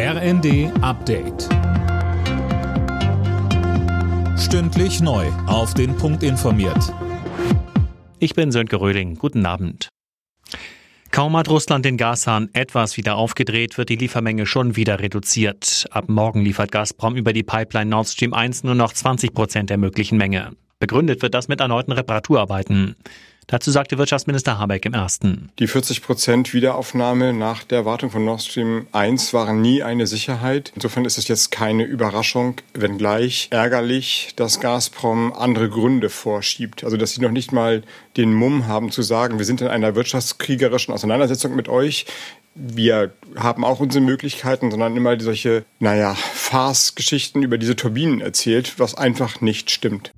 RND Update. Stündlich neu. Auf den Punkt informiert. Ich bin Sönke Röhling. Guten Abend. Kaum hat Russland den Gashahn etwas wieder aufgedreht, wird die Liefermenge schon wieder reduziert. Ab morgen liefert Gazprom über die Pipeline Nord Stream 1 nur noch 20 Prozent der möglichen Menge. Begründet wird das mit erneuten Reparaturarbeiten. Dazu sagte Wirtschaftsminister Habeck im ersten. Die 40 Prozent Wiederaufnahme nach der Wartung von Nord Stream 1 waren nie eine Sicherheit. Insofern ist es jetzt keine Überraschung, wenngleich ärgerlich, dass Gazprom andere Gründe vorschiebt. Also, dass sie noch nicht mal den Mumm haben zu sagen, wir sind in einer wirtschaftskriegerischen Auseinandersetzung mit euch wir haben auch unsere Möglichkeiten, sondern immer solche, naja, Farce-Geschichten über diese Turbinen erzählt, was einfach nicht stimmt.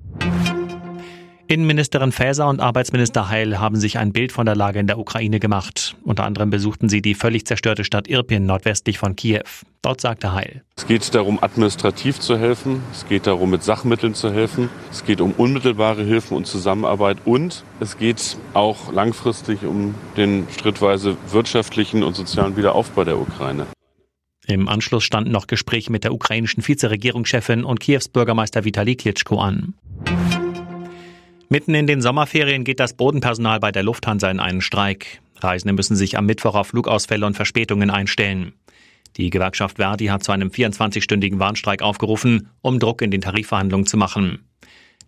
Innenministerin Faeser und Arbeitsminister Heil haben sich ein Bild von der Lage in der Ukraine gemacht. Unter anderem besuchten sie die völlig zerstörte Stadt Irpin nordwestlich von Kiew. Dort sagte Heil. Es geht darum, administrativ zu helfen. Es geht darum, mit Sachmitteln zu helfen. Es geht um unmittelbare Hilfen und Zusammenarbeit. Und es geht auch langfristig um den schrittweise wirtschaftlichen und sozialen Wiederaufbau der Ukraine. Im Anschluss standen noch Gespräche mit der ukrainischen Vizeregierungschefin und Kiews Bürgermeister Vitali Klitschko an. Mitten in den Sommerferien geht das Bodenpersonal bei der Lufthansa in einen Streik. Reisende müssen sich am Mittwoch auf Flugausfälle und Verspätungen einstellen. Die Gewerkschaft Verdi hat zu einem 24-stündigen Warnstreik aufgerufen, um Druck in den Tarifverhandlungen zu machen.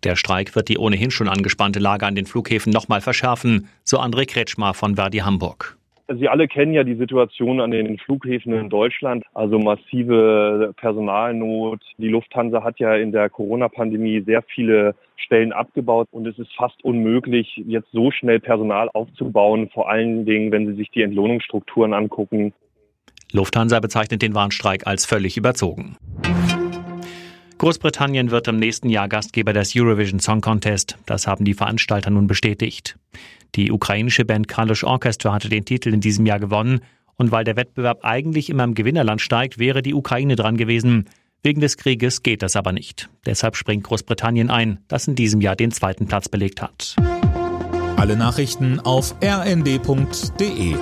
Der Streik wird die ohnehin schon angespannte Lage an den Flughäfen nochmal verschärfen, so André Kretschmar von Verdi Hamburg. Sie alle kennen ja die Situation an den Flughäfen in Deutschland, also massive Personalnot. Die Lufthansa hat ja in der Corona-Pandemie sehr viele Stellen abgebaut und es ist fast unmöglich, jetzt so schnell Personal aufzubauen, vor allen Dingen, wenn Sie sich die Entlohnungsstrukturen angucken. Lufthansa bezeichnet den Warnstreik als völlig überzogen. Großbritannien wird im nächsten Jahr Gastgeber des Eurovision Song Contest. Das haben die Veranstalter nun bestätigt. Die ukrainische Band Kalisch Orchestra hatte den Titel in diesem Jahr gewonnen. Und weil der Wettbewerb eigentlich immer im Gewinnerland steigt, wäre die Ukraine dran gewesen. Wegen des Krieges geht das aber nicht. Deshalb springt Großbritannien ein, das in diesem Jahr den zweiten Platz belegt hat. Alle Nachrichten auf rnd.de